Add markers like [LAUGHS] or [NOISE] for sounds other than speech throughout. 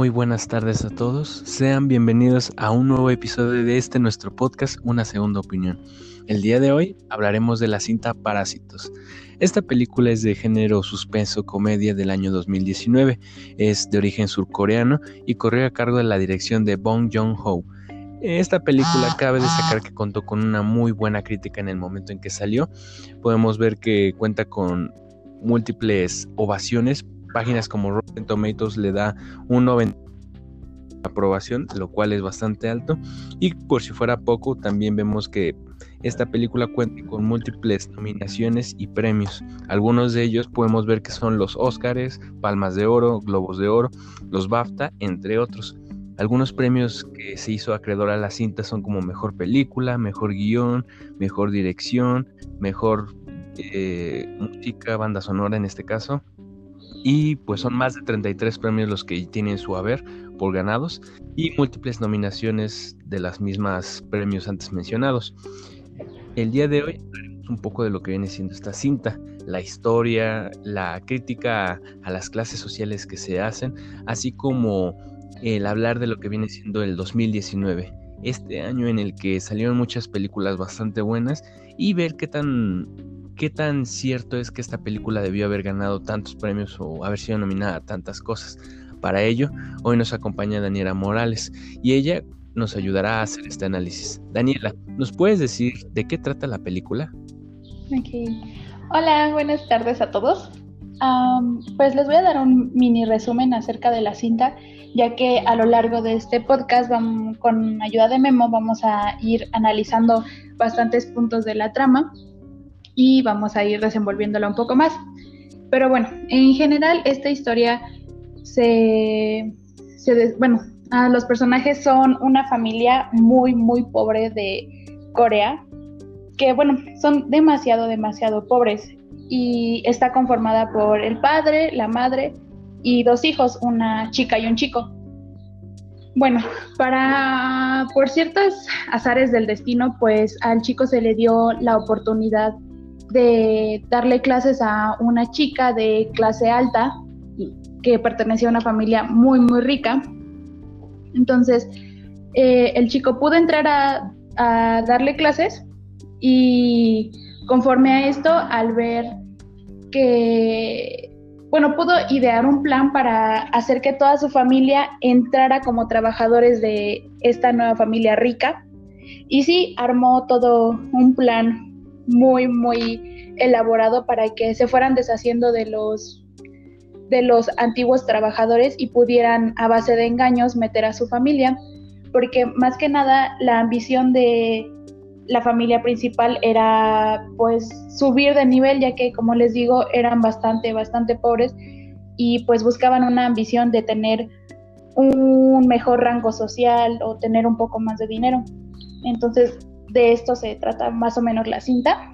Muy buenas tardes a todos. Sean bienvenidos a un nuevo episodio de este nuestro podcast Una Segunda Opinión. El día de hoy hablaremos de la cinta Parásitos. Esta película es de género suspenso comedia del año 2019. Es de origen surcoreano y corrió a cargo de la dirección de Bong Joon-ho. Esta película cabe destacar que contó con una muy buena crítica en el momento en que salió. Podemos ver que cuenta con múltiples ovaciones páginas como Rotten Tomatoes le da un 90 aprobación, lo cual es bastante alto. Y por si fuera poco, también vemos que esta película cuenta con múltiples nominaciones y premios. Algunos de ellos podemos ver que son los Oscars, Palmas de Oro, Globos de Oro, los BAFTA, entre otros. Algunos premios que se hizo acreedor a la cinta son como mejor película, mejor guion, mejor dirección, mejor eh, música, banda sonora en este caso, y pues son más de 33 premios los que tienen su haber por ganados y múltiples nominaciones de las mismas premios antes mencionados. El día de hoy un poco de lo que viene siendo esta cinta, la historia, la crítica a las clases sociales que se hacen, así como el hablar de lo que viene siendo el 2019, este año en el que salieron muchas películas bastante buenas y ver qué tan qué tan cierto es que esta película debió haber ganado tantos premios o haber sido nominada a tantas cosas. Para ello, hoy nos acompaña Daniela Morales y ella nos ayudará a hacer este análisis. Daniela, ¿nos puedes decir de qué trata la película? Hola, buenas tardes a todos. pues les voy a dar un mini resumen acerca de la cinta, ya que a lo largo de este podcast, vamos, con ayuda de Memo, vamos a ir analizando bastantes puntos de la trama y vamos a ir desenvolviéndola un poco más. Pero bueno, en general esta historia se, bueno, los personajes son una familia muy, muy pobre de Corea, que bueno, son demasiado, demasiado pobres y está conformada por el padre, la madre y dos hijos, una chica y un chico. Bueno, para por ciertos azares del destino, pues al chico se le dio la oportunidad de darle clases a una chica de clase alta que pertenecía a una familia muy, muy rica. Entonces, eh, el chico pudo entrar a, a darle clases y conforme a esto, al ver que, bueno, pudo idear un plan para hacer que toda su familia entrara como trabajadores de esta nueva familia rica. Y sí, armó todo un plan muy, muy elaborado para que se fueran deshaciendo de los de los antiguos trabajadores y pudieran a base de engaños meter a su familia, porque más que nada la ambición de la familia principal era pues subir de nivel, ya que como les digo eran bastante, bastante pobres y pues buscaban una ambición de tener un mejor rango social o tener un poco más de dinero. Entonces de esto se trata más o menos la cinta.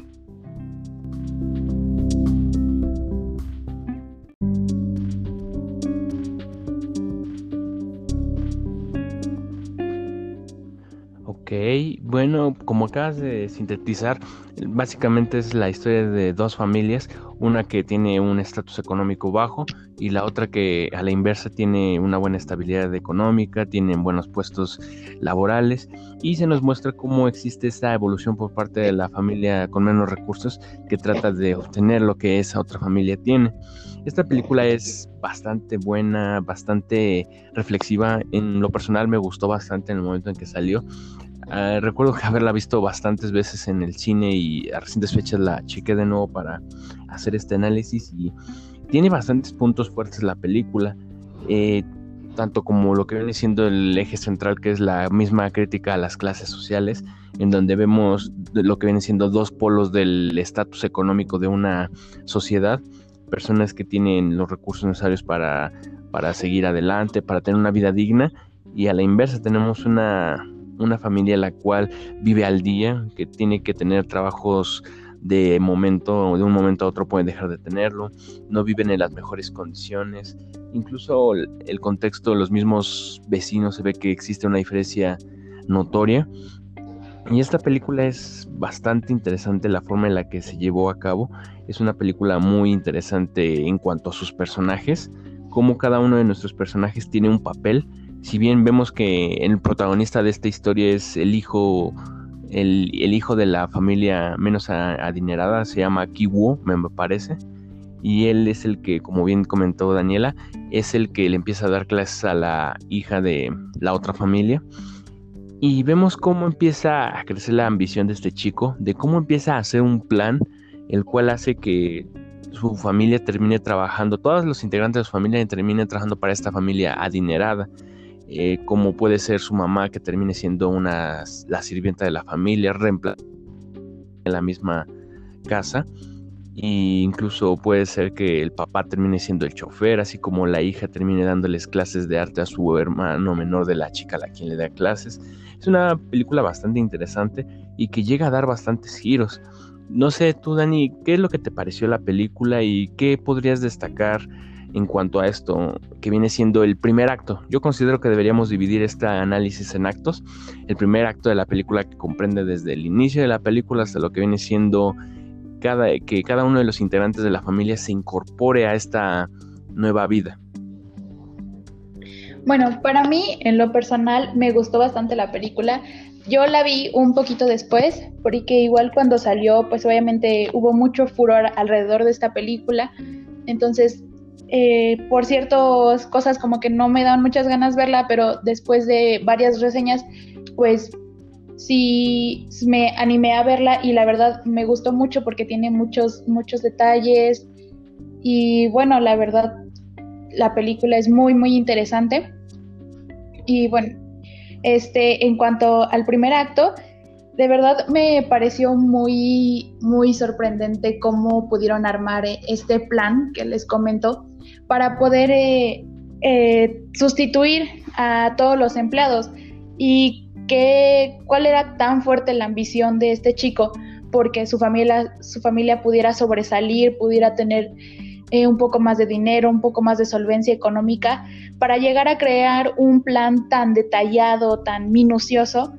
Bueno, como acabas de sintetizar, básicamente es la historia de dos familias, una que tiene un estatus económico bajo y la otra que a la inversa tiene una buena estabilidad económica, tienen buenos puestos laborales y se nos muestra cómo existe esta evolución por parte de la familia con menos recursos que trata de obtener lo que esa otra familia tiene. Esta película es bastante buena, bastante reflexiva. En lo personal me gustó bastante en el momento en que salió. Ah, recuerdo que haberla visto bastantes veces en el cine y a recientes fechas la chequé de nuevo para hacer este análisis y tiene bastantes puntos fuertes la película, eh, tanto como lo que viene siendo el eje central que es la misma crítica a las clases sociales, en donde vemos lo que viene siendo dos polos del estatus económico de una sociedad, personas que tienen los recursos necesarios para, para seguir adelante, para tener una vida digna, y a la inversa tenemos una una familia la cual vive al día, que tiene que tener trabajos de momento, de un momento a otro pueden dejar de tenerlo, no viven en las mejores condiciones, incluso el, contexto de los mismos vecinos se ve que existe una diferencia notoria. Y esta película es bastante interesante la forma en la que se llevó a cabo. Es una película muy interesante en cuanto a sus personajes, cómo cada uno de nuestros personajes tiene un papel. Si bien vemos que el protagonista de esta historia es el hijo, el, hijo de la familia menos adinerada, se llama Kiwo, me parece. Y él es el que, como bien comentó Daniela, es el que le empieza a dar clases a la hija de la otra familia. Y vemos cómo empieza a crecer la ambición de este chico, de cómo empieza a hacer un plan, el cual hace que su familia termine trabajando, todos los integrantes de su familia terminen trabajando para esta familia adinerada, eh, como puede ser su mamá que termine siendo una, la sirvienta de la familia, reemplazada en la misma casa, e incluso puede ser que el papá termine siendo el chofer, así como la hija termine dándoles clases de arte a su hermano menor de la chica a la quien le da clases. Es una película bastante interesante y que llega a dar bastantes giros. No sé, tú Dani, ¿qué es lo que te pareció la película y qué podrías destacar en cuanto a esto que viene siendo el primer acto? Yo considero que deberíamos dividir este análisis en actos. El primer acto de la película que comprende desde el inicio de la película hasta lo que viene siendo cada, que cada uno de los integrantes de la familia se incorpore a esta nueva vida. Bueno, para mí, en lo personal, me gustó bastante la película. Yo la vi un poquito después, porque igual cuando salió, pues obviamente hubo mucho furor alrededor de esta película. Entonces, eh, por ciertas cosas como que no me dan muchas ganas verla, pero después de varias reseñas, pues sí me animé a verla y la verdad me gustó mucho porque tiene muchos, muchos detalles. Y bueno, la verdad, la película es muy, muy interesante. Y bueno, este, en cuanto al primer acto, de verdad me pareció muy, muy sorprendente cómo pudieron armar este plan que les comento para poder eh, eh, sustituir a todos los empleados. Y que, cuál era tan fuerte la ambición de este chico porque su familia, su familia pudiera sobresalir, pudiera tener eh, un poco más de dinero, un poco más de solvencia económica, para llegar a crear un plan tan detallado, tan minucioso,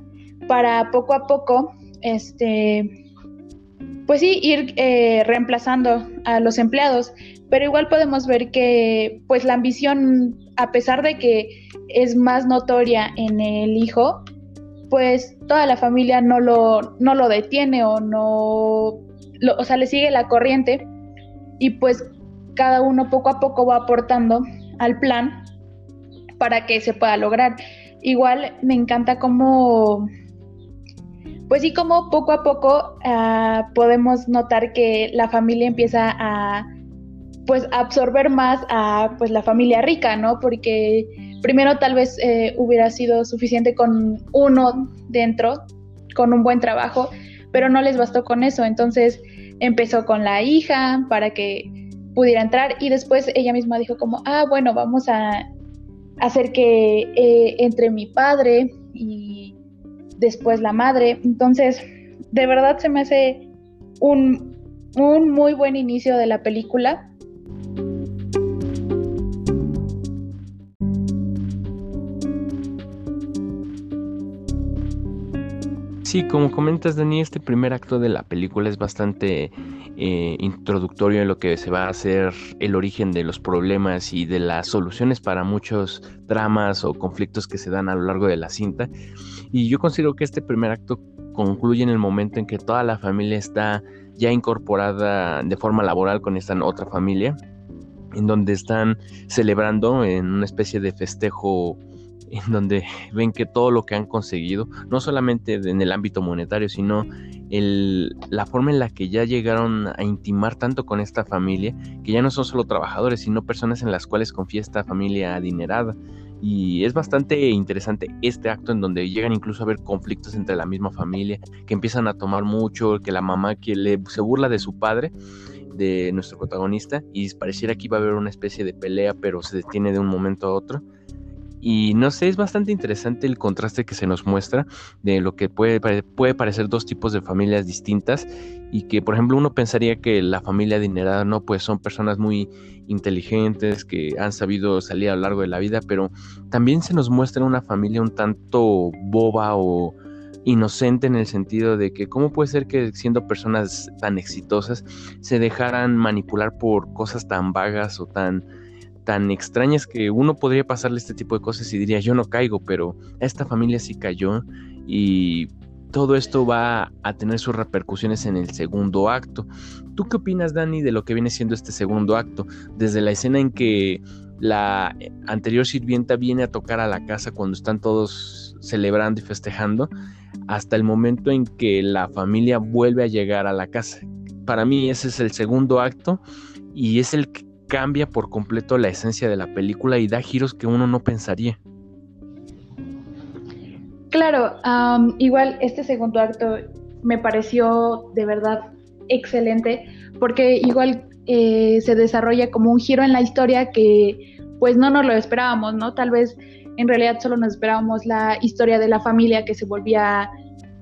para poco a poco, este, pues sí, ir eh, reemplazando a los empleados. Pero igual podemos ver que, pues la ambición, a pesar de que es más notoria en el hijo, pues toda la familia no lo, no lo detiene o no, o sea, le sigue la corriente y pues cada uno poco a poco va aportando al plan para que se pueda lograr. Igual me encanta cómo, pues sí, como poco a poco ah, podemos notar que la familia empieza a, pues, absorber más a, pues, la familia rica, ¿no? Porque primero tal vez eh, hubiera sido suficiente con uno dentro, con un buen trabajo, pero no les bastó con eso. Entonces empezó con la hija para que pudiera entrar y después ella misma dijo como, ah, bueno, vamos a hacer que eh, entre mi padre y después la madre. Entonces, de verdad se me hace un, un muy buen inicio de la película Sí, como comentas, Dani, este primer acto de la película es bastante eh, introductorio en lo que se va a hacer el origen de los problemas y de las soluciones para muchos dramas o conflictos que se dan a lo largo de la cinta. Y yo considero que este primer acto concluye en el momento en que toda la familia está ya incorporada de forma laboral con esta otra familia, en donde están celebrando en una especie de festejo en donde ven que todo lo que han conseguido, no solamente en el ámbito monetario, sino el, la forma en la que ya llegaron a intimar tanto con esta familia, que ya no son solo trabajadores, sino personas en las cuales confía esta familia adinerada. Y es bastante interesante este acto en donde llegan incluso a haber conflictos entre la misma familia, que empiezan a tomar mucho, que la mamá que se burla de su padre, de nuestro protagonista, y pareciera que iba a haber una especie de pelea, pero se detiene de un momento a otro y no sé, es bastante interesante el contraste que se nos muestra de lo que puede, puede parecer dos tipos de familias distintas y que, por ejemplo, uno pensaría que la familia adinerada, no, pues son personas muy inteligentes que han sabido salir a lo largo de la vida, pero también se nos muestra una familia un tanto boba o inocente en el sentido de que cómo puede ser que siendo personas tan exitosas se dejaran manipular por cosas tan vagas o tan tan extrañas que uno podría pasarle este tipo de cosas y diría yo no caigo, pero esta familia sí cayó y todo esto va a tener sus repercusiones en el segundo acto. ¿Tú qué opinas, Dani, de lo que viene siendo este segundo acto? Desde la escena en que la anterior sirvienta viene a tocar a la casa cuando están todos celebrando y festejando, hasta el momento en que la familia vuelve a llegar a la casa. Para mí ese es el segundo acto y es el que cambia por completo la esencia de la película y da giros que uno no pensaría. Claro, igual este segundo acto me pareció de verdad excelente porque igual eh, se desarrolla como un giro en la historia que pues no nos lo esperábamos, ¿no? Tal vez en realidad solo nos esperábamos la historia de la familia que se volvía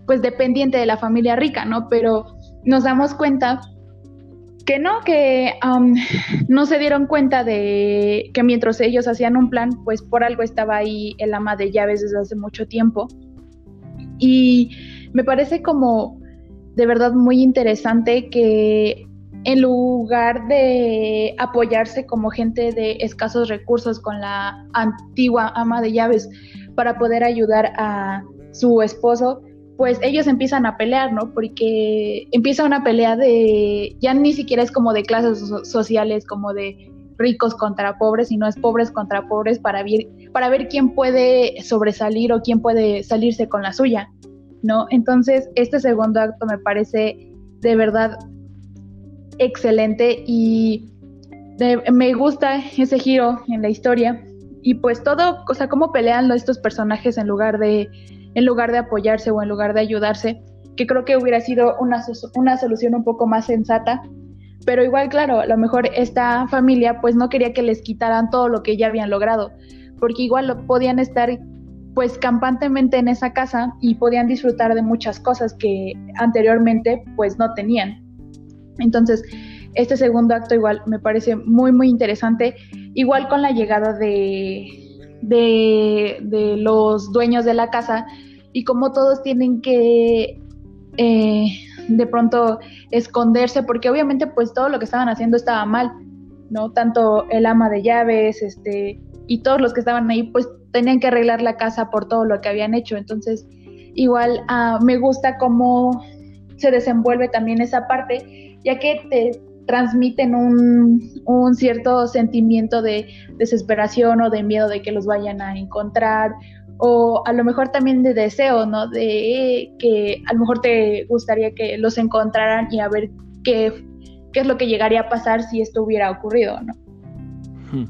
pues dependiente de la familia rica, ¿no? Pero nos damos cuenta que no, que no se dieron cuenta de que mientras ellos hacían un plan, pues por algo estaba ahí el ama de llaves desde hace mucho tiempo. Y me parece como de verdad muy interesante que en lugar de apoyarse como gente de escasos recursos con la antigua ama de llaves para poder ayudar a su esposo, pues ellos empiezan a pelear, ¿no? Porque empieza una pelea de, ya ni siquiera es como de clases sociales, como de ricos contra pobres, sino es pobres contra pobres para ver, para ver quién puede sobresalir o quién puede salirse con la suya, ¿no? Entonces, este segundo acto me parece de verdad excelente y me gusta ese giro en la historia y pues todo, o sea, cómo pelean estos personajes en lugar de en lugar de apoyarse o en lugar de ayudarse, que creo que hubiera sido una, una solución un poco más sensata. Pero igual, claro, a lo mejor esta familia pues no quería que les quitaran todo lo que ya habían logrado, porque igual podían estar pues campantemente en esa casa y podían disfrutar de muchas cosas que anteriormente pues no tenían. Entonces, este segundo acto igual me parece muy muy interesante, igual con la llegada de, de, los dueños de la casa y como todos tienen que eh, de pronto esconderse, porque obviamente pues todo lo que estaban haciendo estaba mal, ¿no? Tanto el ama de llaves, este, y todos los que estaban ahí pues tenían que arreglar la casa por todo lo que habían hecho, entonces igual uh, me gusta cómo se desenvuelve también esa parte, ya que te transmiten un, un, cierto sentimiento de desesperación o de miedo de que los vayan a encontrar o a lo mejor también de deseo, ¿no? De que a lo mejor te gustaría que los encontraran y a ver qué, qué es lo que llegaría a pasar si esto hubiera ocurrido, ¿no? Hmm.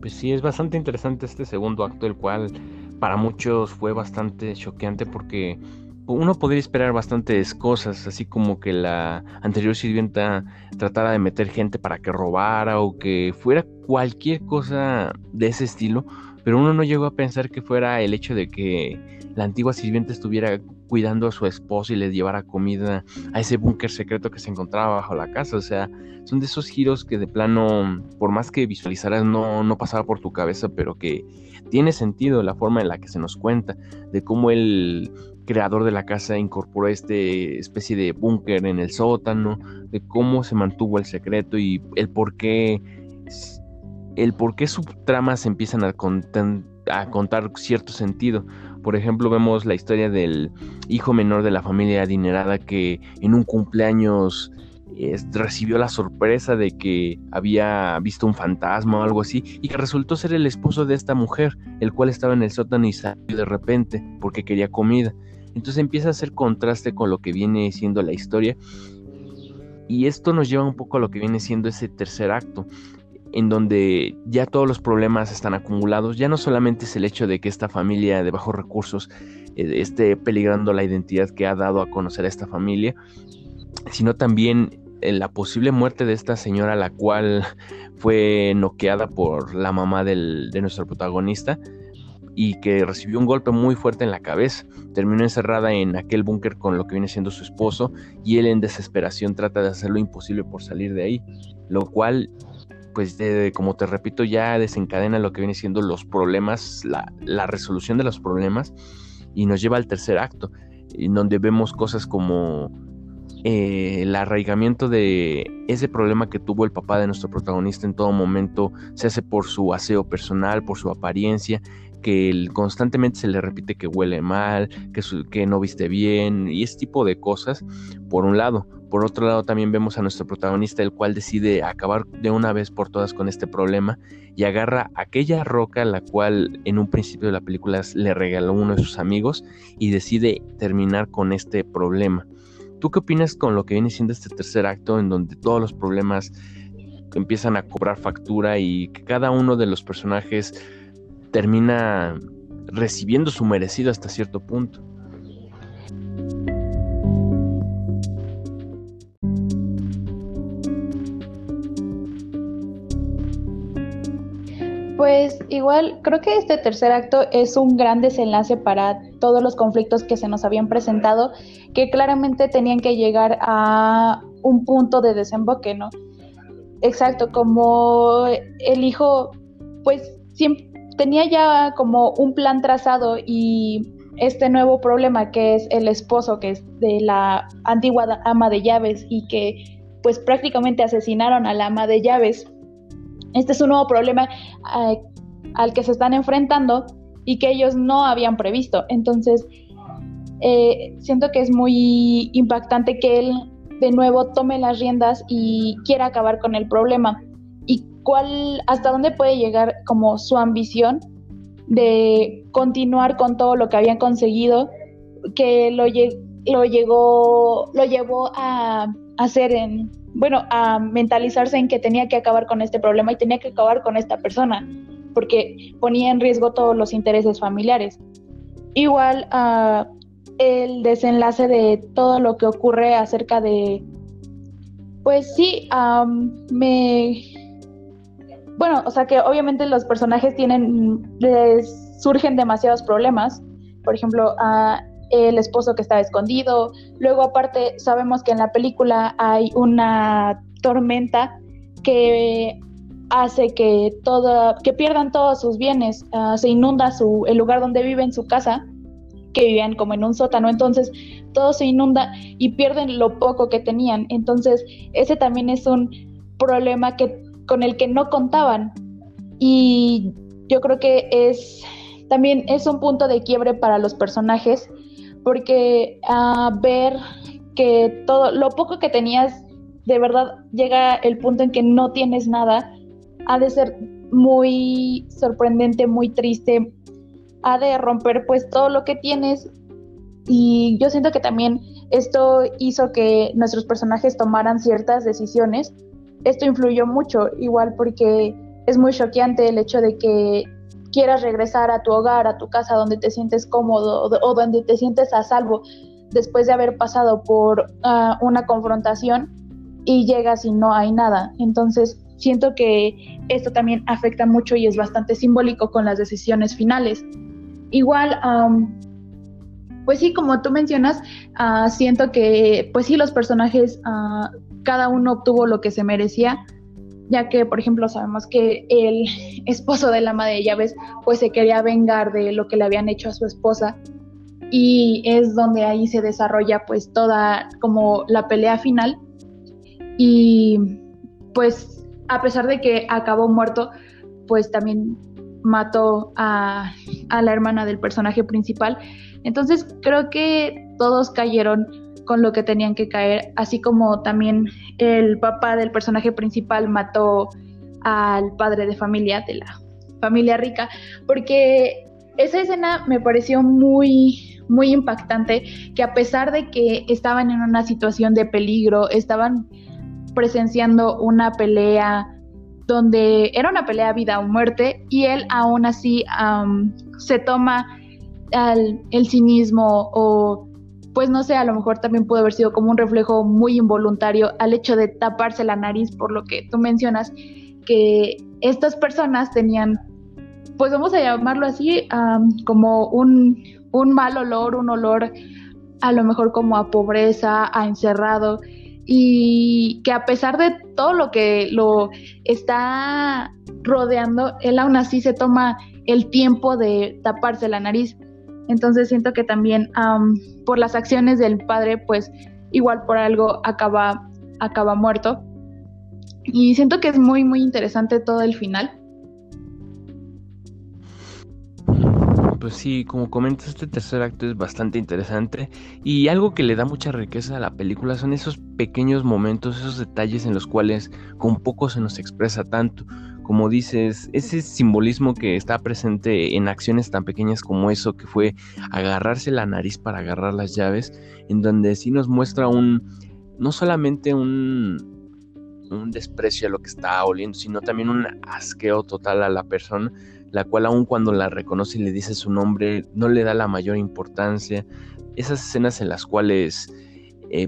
Pues sí, es bastante interesante este segundo acto, el cual para muchos fue bastante choqueante porque uno podría esperar bastantes cosas, así como que la anterior sirvienta tratara de meter gente para que robara o que fuera cualquier cosa de ese estilo, pero uno no llegó a pensar que fuera el hecho de que la antigua sirvienta estuviera cuidando a su esposo y le llevara comida a ese búnker secreto que se encontraba bajo la casa. O sea, son de esos giros que de plano, por más que visualizaras, no, no pasaba por tu cabeza, pero que tiene sentido la forma en la que se nos cuenta, de cómo el creador de la casa incorporó este especie de búnker en el sótano, de cómo se mantuvo el secreto y el por qué el por qué subtramas empiezan a, a contar cierto sentido. Por ejemplo, vemos la historia del hijo menor de la familia adinerada que en un cumpleaños recibió la sorpresa de que había visto un fantasma o algo así y que resultó ser el esposo de esta mujer, el cual estaba en el sótano y salió de repente porque quería comida. Entonces empieza a hacer contraste con lo que viene siendo la historia y esto nos lleva un poco a lo que viene siendo ese tercer acto, en donde ya todos los problemas están acumulados. Ya no solamente es el hecho de que esta familia de bajos recursos eh, esté peligrando la identidad que ha dado a conocer a esta familia, sino también eh, la posible muerte de esta señora, la cual fue noqueada por la mamá de nuestro protagonista y que recibió un golpe muy fuerte en la cabeza. Terminó encerrada en aquel búnker con lo que viene siendo su esposo y él en desesperación trata de hacer lo imposible por salir de ahí, lo cual pues como te repito, ya desencadena lo que viene siendo los problemas, la, resolución de los problemas y nos lleva al tercer acto, en donde vemos cosas como eh, el arraigamiento de ese problema que tuvo el papá de nuestro protagonista en todo momento se hace por su aseo personal, por su apariencia, que constantemente se le repite que huele mal, que, que no viste bien y ese tipo de cosas, por un lado. Por otro lado, también vemos a nuestro protagonista, el cual decide acabar de una vez por todas con este problema y agarra aquella roca, la cual en un principio de la película le regaló uno de sus amigos y decide terminar con este problema. ¿Tú qué opinas con lo que viene siendo este tercer acto en donde todos los problemas empiezan a cobrar factura y que cada uno de los personajes termina recibiendo su merecido hasta cierto punto? Pues igual creo que este tercer acto es un gran desenlace para todos los conflictos que se nos habían presentado, que claramente tenían que llegar a un punto de desemboque, ¿no? Exacto, como el hijo, pues siempre tenía ya como un plan trazado y este nuevo problema que es el esposo, que es de la antigua ama de llaves y que pues prácticamente asesinaron a la ama de llaves este es un nuevo problema eh, al que se están enfrentando y que ellos no habían previsto. Entonces, eh, siento que es muy impactante que él de nuevo tome las riendas y quiera acabar con el problema. Cuál, hasta dónde puede llegar como su ambición de continuar con todo lo que habían conseguido, que lo, llegó, lo llevó a hacer en bueno, a mentalizarse en que tenía que acabar con este problema y tenía que acabar con esta persona, porque ponía en riesgo todos los intereses familiares. Igual uh, el desenlace de todo lo que ocurre acerca de, pues sí, me... Bueno, o sea que obviamente los personajes tienen, les surgen demasiados problemas. Por ejemplo, el esposo que estaba escondido. Luego aparte sabemos que en la película hay una tormenta que hace que todo, que pierdan todos sus bienes, ah, se inunda su, el lugar donde viven, su casa, que vivían como en un sótano, entonces todo se inunda y pierden lo poco que tenían. Entonces, ese también es un problema que, con el que no contaban. Y yo creo que es también es un punto de quiebre para los personajes porque a ver que todo lo poco que tenías de verdad llega el punto en que no tienes nada, ha de ser muy sorprendente, muy triste, ha de romper pues todo lo que tienes y yo siento que también esto hizo que nuestros personajes tomaran ciertas decisiones. Esto influyó mucho, igual porque es muy choqueante el hecho de que quieras regresar a tu hogar, a tu casa donde te sientes cómodo o, donde te sientes a salvo después de haber pasado por ah, una confrontación y llegas y no hay nada. Entonces, siento que esto también afecta mucho y es bastante simbólico con las decisiones finales. Igual, pues sí, como tú mencionas, ah, siento que, pues sí, los personajes, ah, cada uno obtuvo lo que se merecía ya que, por ejemplo, sabemos que el [LAUGHS] esposo de la ama de llaves pues se quería vengar de lo que le habían hecho a su esposa. Y es donde ahí se desarrolla pues toda como la pelea final. Y pues a pesar de que acabó muerto pues también mató a, a la hermana del personaje principal. Entonces creo que todos cayeron con lo que tenían que caer, así como también el papá del personaje principal mató al padre de familia de la familia rica, porque esa escena me pareció muy, muy impactante, que a pesar de que estaban en una situación de peligro, estaban presenciando una pelea donde era una pelea vida o muerte y él aún así se toma el cinismo o pues no sé, a lo mejor también pudo haber sido como un reflejo muy involuntario al hecho de taparse la nariz, por lo que tú mencionas, que estas personas tenían, pues vamos a llamarlo así, como un, un mal olor, un olor a lo mejor como a pobreza, a encerrado, y que a pesar de todo lo que lo está rodeando, él aún así se toma el tiempo de taparse la nariz. Entonces siento que también por las acciones del padre, pues igual por algo acaba, acaba muerto. Y siento que es muy, muy interesante todo el final. Pues sí, como comentas, este tercer acto es bastante interesante y algo que le da mucha riqueza a la película son esos pequeños momentos, esos detalles en los cuales con poco se nos expresa tanto. Como dices, ese simbolismo que está presente en acciones tan pequeñas como eso, que fue agarrarse la nariz para agarrar las llaves, en donde sí nos muestra un, no solamente un, un desprecio a lo que está oliendo, sino también un asqueo total a la persona la cual aun cuando la reconoce y le dice su nombre, no le da la mayor importancia. Esas escenas en las cuales eh,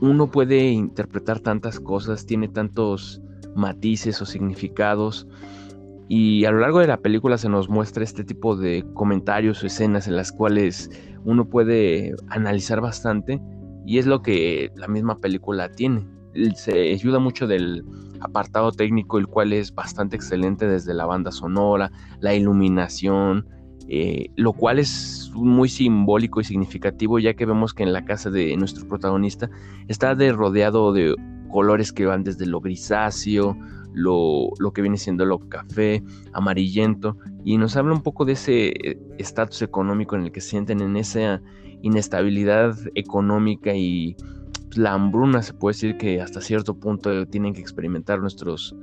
uno puede interpretar tantas cosas, tiene tantos matices o significados. Y a lo largo de la película se nos muestra este tipo de comentarios o escenas en las cuales uno puede analizar bastante. Y es lo que la misma película tiene. Se ayuda mucho del apartado técnico, el cual es bastante excelente desde la banda sonora, la iluminación, eh, lo cual es muy simbólico y significativo ya que vemos que en la casa de nuestro protagonista está de rodeado de colores que van desde lo grisáceo, lo, lo, que viene siendo lo café, amarillento, y nos habla un poco de ese eh, estatus económico en el que se sienten en esa inestabilidad económica y la hambruna se puede decir que hasta cierto punto tienen que experimentar nuestros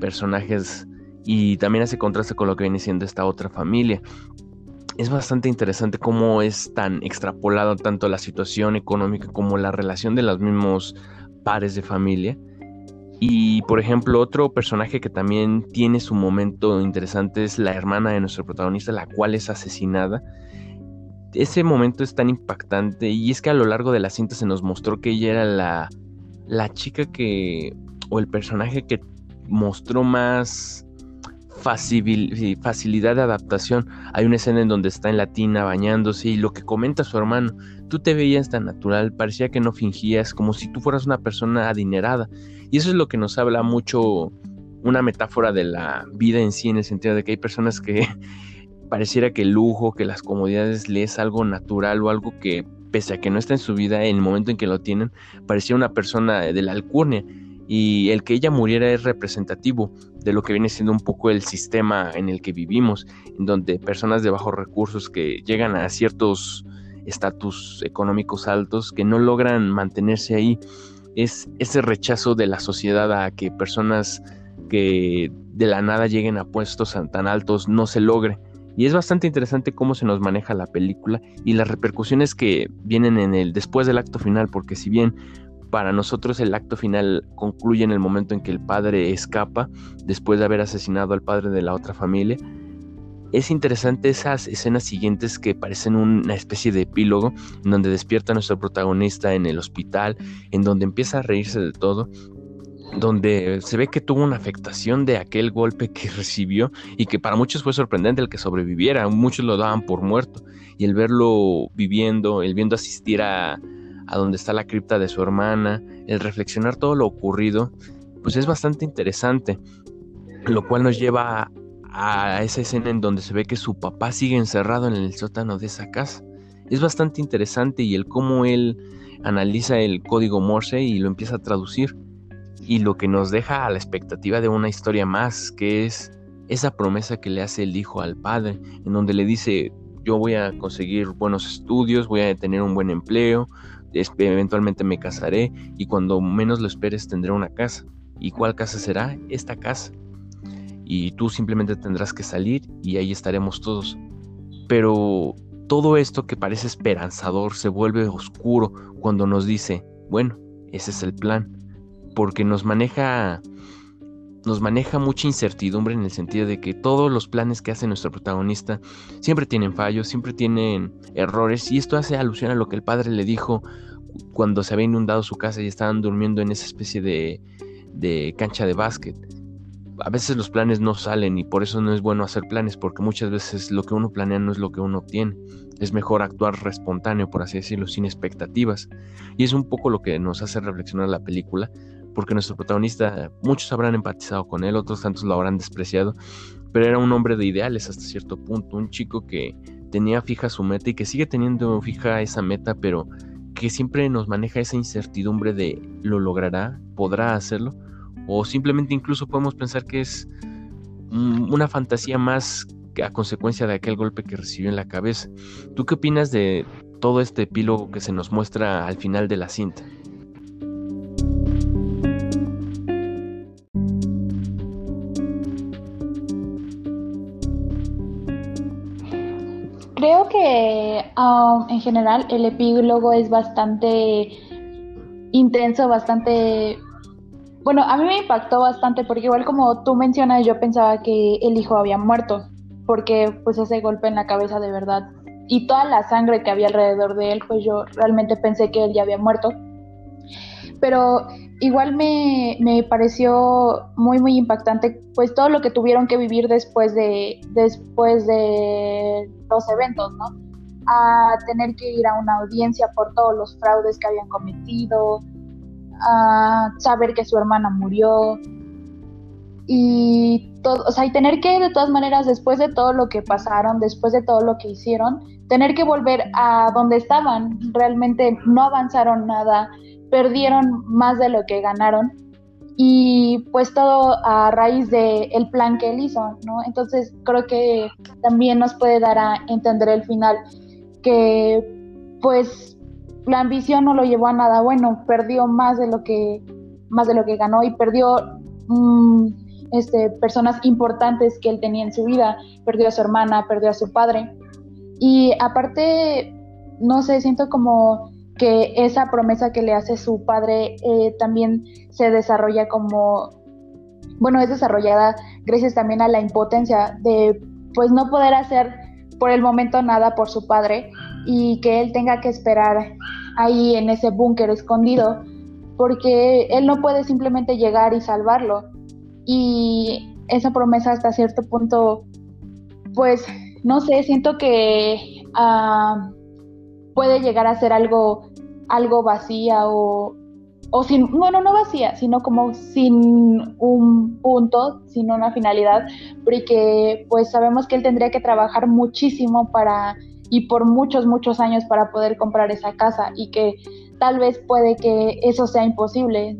personajes y también hace contraste con lo que viene siendo esta otra familia. Es bastante interesante cómo es tan extrapolado tanto la situación económica como la relación de los mismos pares de familia. Y por ejemplo, otro personaje que también tiene su momento interesante es la hermana de nuestro protagonista, la cual es asesinada ese momento es tan impactante y es que a lo largo de la cinta se nos mostró que ella era la, la chica que, o el personaje que mostró más facilidad de adaptación. Hay una escena en donde está en la tina bañándose y lo que comenta su hermano, tú te veías tan natural, parecía que no fingías, como si tú fueras una persona adinerada. Y eso es lo que nos habla mucho una metáfora de la vida en sí, en el sentido de que hay personas que [LAUGHS] pareciera que el lujo, que las comodidades le es algo natural o algo que, pese a que no está en su vida, en el momento en que lo tienen, parecía una persona de la alcurnia. Y el que ella muriera es representativo de lo que viene siendo un poco el sistema en el que vivimos, en donde personas de bajos recursos que llegan a ciertos estatus económicos altos, que no logran mantenerse ahí, es ese rechazo de la sociedad a que personas que de la nada lleguen a puestos tan altos no se logre. Y es bastante interesante cómo se nos maneja la película y las repercusiones que vienen en el después del acto final, porque si bien para nosotros el acto final concluye en el momento en que el padre escapa después de haber asesinado al padre de la otra familia, es interesante esas escenas siguientes que parecen una especie de epílogo, en donde despierta nuestro protagonista en el hospital, en donde empieza a reírse de todo donde se ve que tuvo una afectación de aquel golpe que [LAUGHS] recibió y que para muchos fue sorprendente el que sobreviviera, muchos lo daban por muerto. Y el verlo viviendo, el viendo asistir a, a donde está la cripta de su hermana, el reflexionar todo lo ocurrido, pues es bastante interesante, lo cual nos lleva a, esa escena en donde se ve que su papá sigue encerrado en el sótano de esa casa. Es bastante interesante y el cómo él analiza el código Morse y lo empieza a traducir y lo que nos deja a la expectativa de una historia más, que es esa promesa que le hace el hijo al padre, en donde le dice, yo voy a conseguir buenos estudios, voy a tener un buen empleo, eventualmente me casaré y cuando menos lo esperes tendré una casa. ¿Y cuál casa será? Esta casa. Y tú simplemente tendrás que salir y ahí estaremos todos. Pero todo esto que parece esperanzador se vuelve oscuro cuando nos dice, bueno, ese es el plan porque nos maneja nos maneja mucha incertidumbre en el sentido de que todos los planes que hace nuestro protagonista siempre tienen fallos, siempre tienen errores y esto hace alusión a lo que el padre le dijo cuando se había inundado su casa y estaban durmiendo en esa especie de, de cancha de básquet. A veces los planes no salen y por eso no es bueno hacer planes porque muchas veces lo que uno planea no es lo que uno obtiene. Es mejor actuar espontáneo, por así decirlo, sin expectativas. Y es un poco lo que nos hace reflexionar la película, porque nuestro protagonista, muchos habrán empatizado con él, otros tantos lo habrán despreciado, pero era un hombre de ideales hasta cierto punto, un chico que tenía fija su meta y que sigue teniendo fija esa meta, pero que siempre nos maneja esa incertidumbre de lo logrará, podrá hacerlo, o simplemente incluso podemos pensar que es una fantasía más a consecuencia de aquel golpe que recibió en la cabeza. ¿Tú qué opinas de todo este epílogo que se nos muestra al final de la cinta? Creo que um, en general el epílogo es bastante intenso, bastante... Bueno, a mí me impactó bastante porque igual como tú mencionas, yo pensaba que el hijo había muerto porque pues ese golpe en la cabeza de verdad y toda la sangre que había alrededor de él, pues yo realmente pensé que él ya había muerto. Pero igual me, me pareció muy muy impactante pues todo lo que tuvieron que vivir después de después de los eventos, ¿no? A tener que ir a una audiencia por todos los fraudes que habían cometido, a saber que su hermana murió, y todo, o sea, y tener que de todas maneras, después de todo lo que pasaron, después de todo lo que hicieron, tener que volver a donde estaban, realmente no avanzaron nada, perdieron más de lo que ganaron. Y pues todo a raíz del el plan que él hizo, ¿no? Entonces creo que también nos puede dar a entender el final que pues la ambición no lo llevó a nada bueno, perdió más de lo que más de lo que ganó y perdió mm, este, personas importantes que él tenía en su vida. Perdió a su hermana, perdió a su padre. Y aparte, no sé, siento como que esa promesa que le hace su padre eh, también se desarrolla como, bueno, es desarrollada gracias también a la impotencia de pues no poder hacer por el momento nada por su padre y que él tenga que esperar ahí en ese búnker escondido porque él no puede simplemente llegar y salvarlo. Y esa promesa hasta cierto punto, pues, no sé, siento que ah, puede llegar a ser algo, algo vacía o, o sin, bueno, no vacía, sino como sin un punto, sin una finalidad, porque pues sabemos que él tendría que trabajar muchísimo para y por muchos, muchos años para poder comprar esa casa y que tal vez puede que eso sea imposible.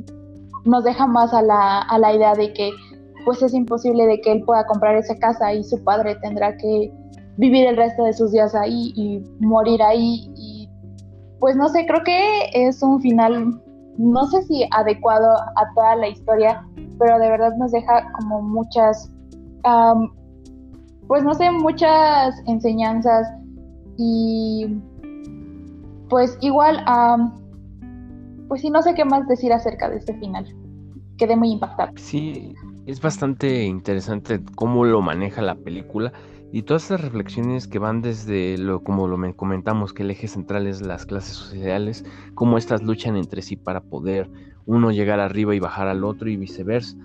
Nos deja más a la, a la idea de que pues es imposible de que él pueda comprar esa casa y su padre tendrá que vivir el resto de sus días ahí y morir ahí y pues no sé, creo que es un final no sé si adecuado a toda la historia, pero de verdad nos deja como muchas, pues no sé, muchas enseñanzas y pues igual, pues sí, no sé qué más decir acerca de este final quedé muy impactada. Sí, es bastante interesante cómo lo maneja la película y todas esas reflexiones que van desde lo como lo comentamos que el eje central es las clases sociales, cómo estas luchan entre sí para poder uno llegar arriba y bajar al otro y viceversa.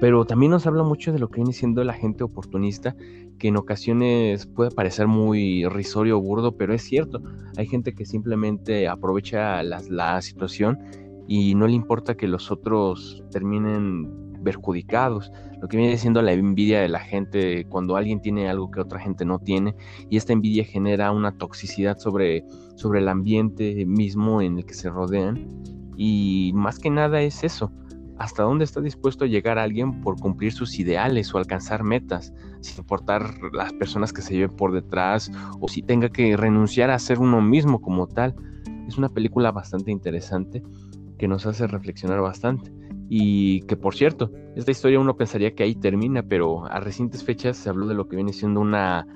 Pero también nos habla mucho de lo que viene siendo la gente oportunista, que en ocasiones puede parecer muy risorio o burdo, pero es cierto. Hay gente que simplemente aprovecha la situación y no le importa que los otros terminen perjudicados, lo que viene siendo la envidia de la gente cuando alguien tiene algo que otra gente no tiene y esta envidia genera una toxicidad sobre, sobre el ambiente mismo en el que se rodean y más que nada es eso, hasta dónde está dispuesto a llegar alguien por cumplir sus ideales o alcanzar metas, sin importar las personas que se lleven por detrás o si tenga que renunciar a ser uno mismo como tal. Es una película bastante interesante que nos hace reflexionar bastante. Y que por cierto, esta historia uno pensaría que ahí termina, pero a recientes fechas se habló de lo que viene siendo una,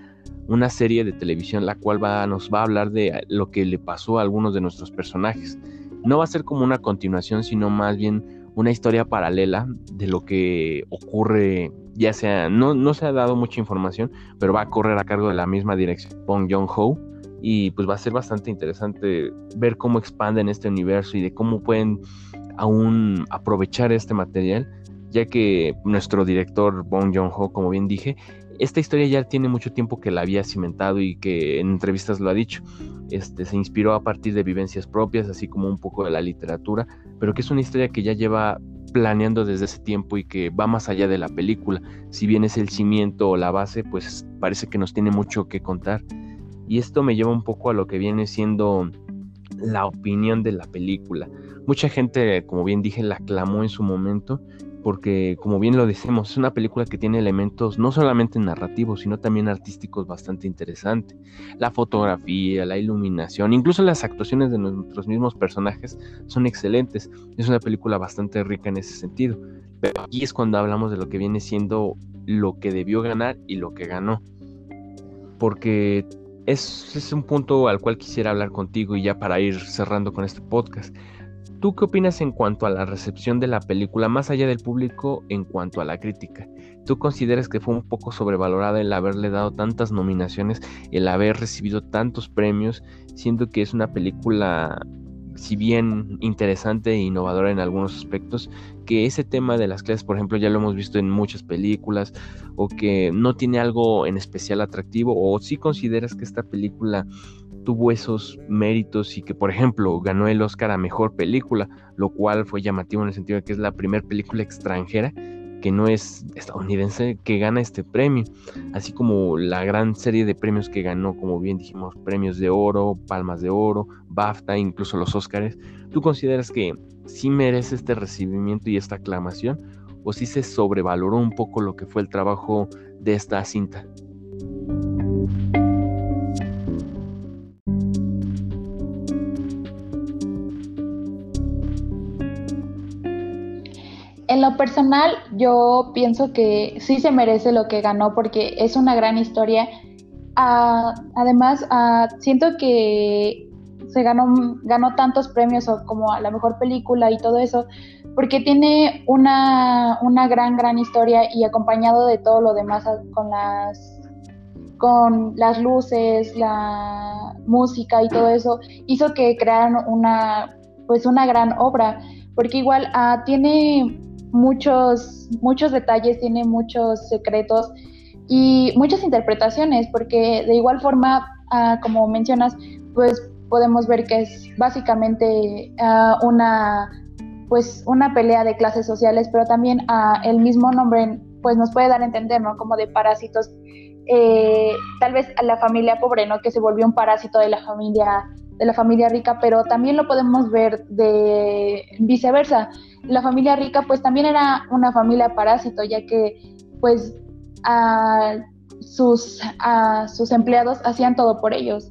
una serie de televisión, la cual va, nos va a hablar de lo que le pasó a algunos de nuestros personajes. No va a ser como una continuación, sino más bien una historia paralela de lo que ocurre, ya sea, no, no se ha dado mucha información, pero va a correr a cargo de la misma dirección, Bong Joon-ho, y pues va a ser bastante interesante ver cómo expanden este universo y de cómo pueden aún aprovechar este material, ya que nuestro director Bong Joon-ho, como bien dije, esta historia ya tiene mucho tiempo que la había cimentado y que en entrevistas lo ha dicho. Este, se inspiró a partir de vivencias propias, así como un poco de la literatura, pero que es una historia que ya lleva planeando desde ese tiempo y que va más allá de la película. Si bien es el cimiento o la base, pues parece que nos tiene mucho que contar. Y esto me lleva un poco a lo que viene siendo la opinión de la película. Mucha gente, como bien dije, la aclamó en su momento porque como bien lo decimos, es una película que tiene elementos no solamente narrativos, sino también artísticos bastante interesantes. La fotografía, la iluminación, incluso las actuaciones de nuestros mismos personajes son excelentes. Es una película bastante rica en ese sentido. Pero aquí es cuando hablamos de lo que viene siendo lo que debió ganar y lo que ganó. Porque es, es un punto al cual quisiera hablar contigo y ya para ir cerrando con este podcast. ¿Tú qué opinas en cuanto a la recepción de la película, más allá del público, en cuanto a la crítica? ¿Tú consideras que fue un poco sobrevalorada el haberle dado tantas nominaciones, el haber recibido tantos premios, siendo que es una película, si bien interesante e innovadora en algunos aspectos, que ese tema de las clases, por ejemplo, ya lo hemos visto en muchas películas, o que no tiene algo en especial atractivo, o si consideras que esta película tuvo esos méritos y que, por ejemplo, ganó el Oscar a Mejor Película, lo cual fue llamativo en el sentido de que es la primera película extranjera que no es estadounidense que gana este premio, así como la gran serie de premios que ganó, como bien dijimos, premios de oro, palmas de oro, BAFTA, incluso los Oscars. ¿Tú consideras que sí merece este recibimiento y esta aclamación o sí se sobrevaloró un poco lo que fue el trabajo de esta cinta? En lo personal, yo pienso que sí se merece lo que ganó porque es una gran historia. Ah, además, ah, siento que se ganó, ganó tantos premios como a la mejor película y todo eso, porque tiene una, una gran, gran historia y acompañado de todo lo demás ah, con las con las luces, la música y todo eso, hizo que crearan una, pues una gran obra, porque igual tiene muchos, muchos detalles, tiene muchos secretos y muchas interpretaciones, porque de igual forma, ah, como mencionas, pues podemos ver que es básicamente ah, una pues una pelea de clases sociales, pero también ah, el mismo nombre pues nos puede dar a entender, ¿no? Como de parásitos, eh, tal vez a la familia pobre, ¿no? Que se volvió un parásito de la familia de la familia rica, pero también lo podemos ver de viceversa. La familia rica pues también era una familia parásito, ya que pues a sus, a sus empleados hacían todo por ellos.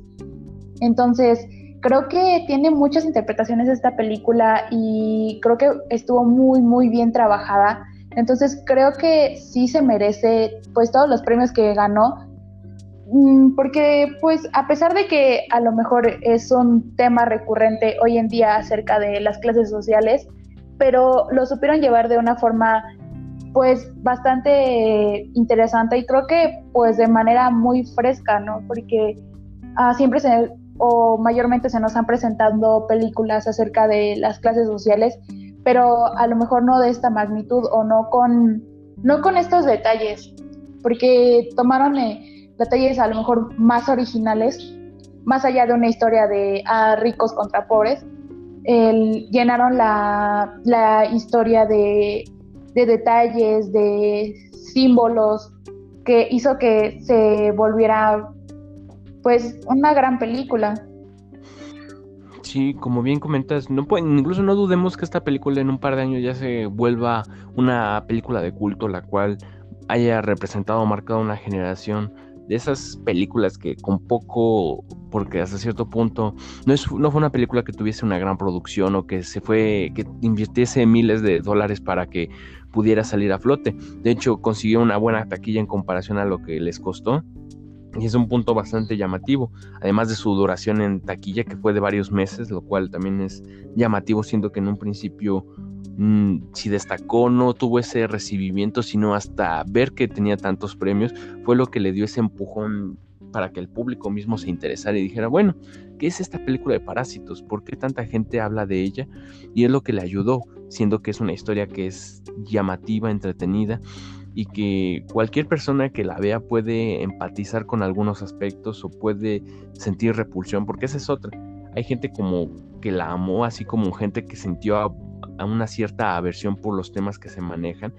Entonces, creo que tiene muchas interpretaciones esta película y creo que estuvo muy, muy bien trabajada. Entonces, creo que sí se merece pues todos los premios que ganó Mm, porque pues a pesar de que a lo mejor es un tema recurrente hoy en día acerca de las clases sociales, pero lo supieron llevar de una forma pues bastante interesante y creo que pues de manera muy fresca, ¿no? Porque ah, siempre se o mayormente se nos han presentado películas acerca de las clases sociales, pero a lo mejor no de esta magnitud o no con no con estos detalles, porque tomaron eh, detalles a lo mejor más originales, más allá de una historia de ah, ricos contra pobres, llenaron la, historia de, detalles, de símbolos, que hizo que se volviera pues una gran película. Sí, como bien comentas, no incluso no dudemos que esta película en un par de años ya se vuelva una película de culto, la cual haya representado o marcado una generación de esas películas que con poco, porque hasta cierto punto no, es, no fue una película que tuviese una gran producción o que se fue, que invirtiese miles de dólares para que pudiera salir a flote. De hecho, consiguió una buena taquilla en comparación a lo que les costó. Y es un punto bastante llamativo, además de su duración en taquilla que fue de varios meses, lo cual también es llamativo, siendo que en un principio Mm, si destacó, no tuvo ese recibimiento, sino hasta ver que tenía tantos premios, fue lo que le dio ese empujón para que el público mismo se interesara y dijera, bueno, ¿qué es esta película de Parásitos? ¿Por qué tanta gente habla de ella? Y es lo que le ayudó, siendo que es una historia que es llamativa, entretenida y que cualquier persona que la vea puede empatizar con algunos aspectos o puede sentir repulsión, porque esa es otra. Hay gente como que la amó, así como gente que sintió a una cierta aversión por los temas que se manejan,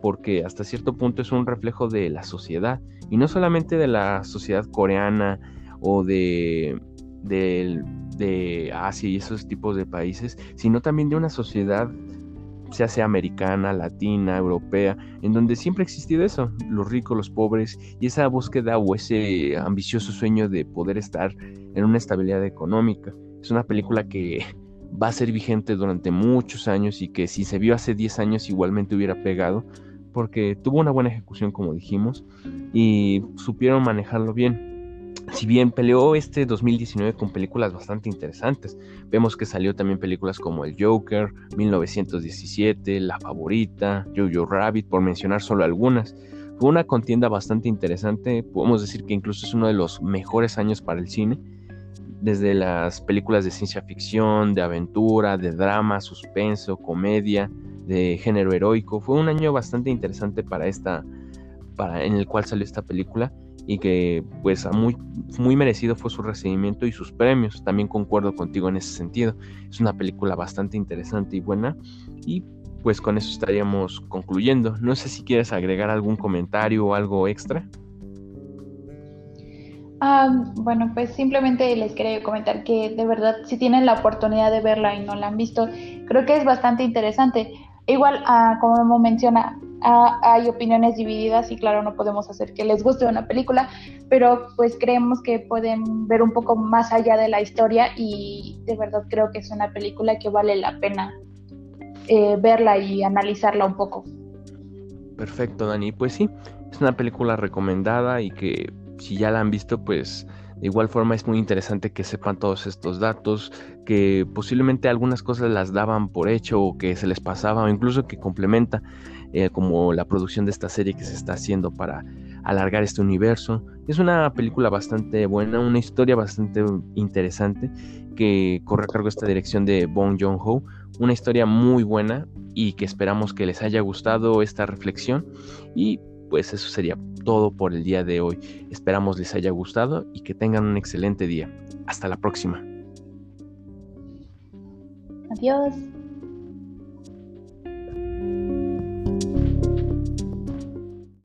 porque hasta cierto punto es un reflejo de la sociedad, y no solamente de la sociedad coreana o de, de, de Asia y esos tipos de países, sino también de una sociedad sea sea americana, latina, europea, en donde siempre ha existido eso, los ricos, los pobres, y esa búsqueda o ese ambicioso sueño de poder estar en una estabilidad económica. Es una película que va a ser vigente durante muchos años y que si se vio hace 10 años igualmente hubiera pegado, porque tuvo una buena ejecución, como dijimos, y supieron manejarlo bien. Si bien peleó este 2019 con películas bastante interesantes, vemos que salió también películas como El Joker, 1917, La Favorita, Jojo Rabbit, por mencionar solo algunas. Fue una contienda bastante interesante, podemos decir que incluso es uno de los mejores años para el cine, desde las películas de ciencia ficción, de aventura, de drama, suspenso, comedia, de género heroico. Fue un año bastante interesante para esta, para, en el cual salió esta película y que pues muy, muy merecido fue su recibimiento y sus premios. También concuerdo contigo en ese sentido. Es una película bastante interesante y buena y pues con eso estaríamos concluyendo. No sé si quieres agregar algún comentario o algo extra. bueno, pues simplemente les quería comentar que de verdad si tienen la oportunidad de verla y no la han visto, creo que es bastante interesante. Igual, uh, como menciona, hay opiniones divididas y claro, no podemos hacer que les guste una película, pero pues creemos que pueden ver un poco más allá de la historia y de verdad creo que es una película que vale la pena eh, verla y analizarla un poco. Perfecto, Dani. Pues sí, es una película recomendada y que si ya la han visto, pues de igual forma es muy interesante que sepan todos estos datos, que posiblemente algunas cosas las daban por hecho o que se les pasaba o incluso que complementa eh, como la producción de esta serie que se está haciendo para alargar este universo. Es una película bastante buena, una historia bastante interesante que corre a cargo esta dirección de Bong Joon-ho, una historia muy buena y que esperamos que les haya gustado esta reflexión y pues eso sería todo por el día de hoy. Esperamos les haya gustado y que tengan un excelente día. Hasta la próxima. Adiós.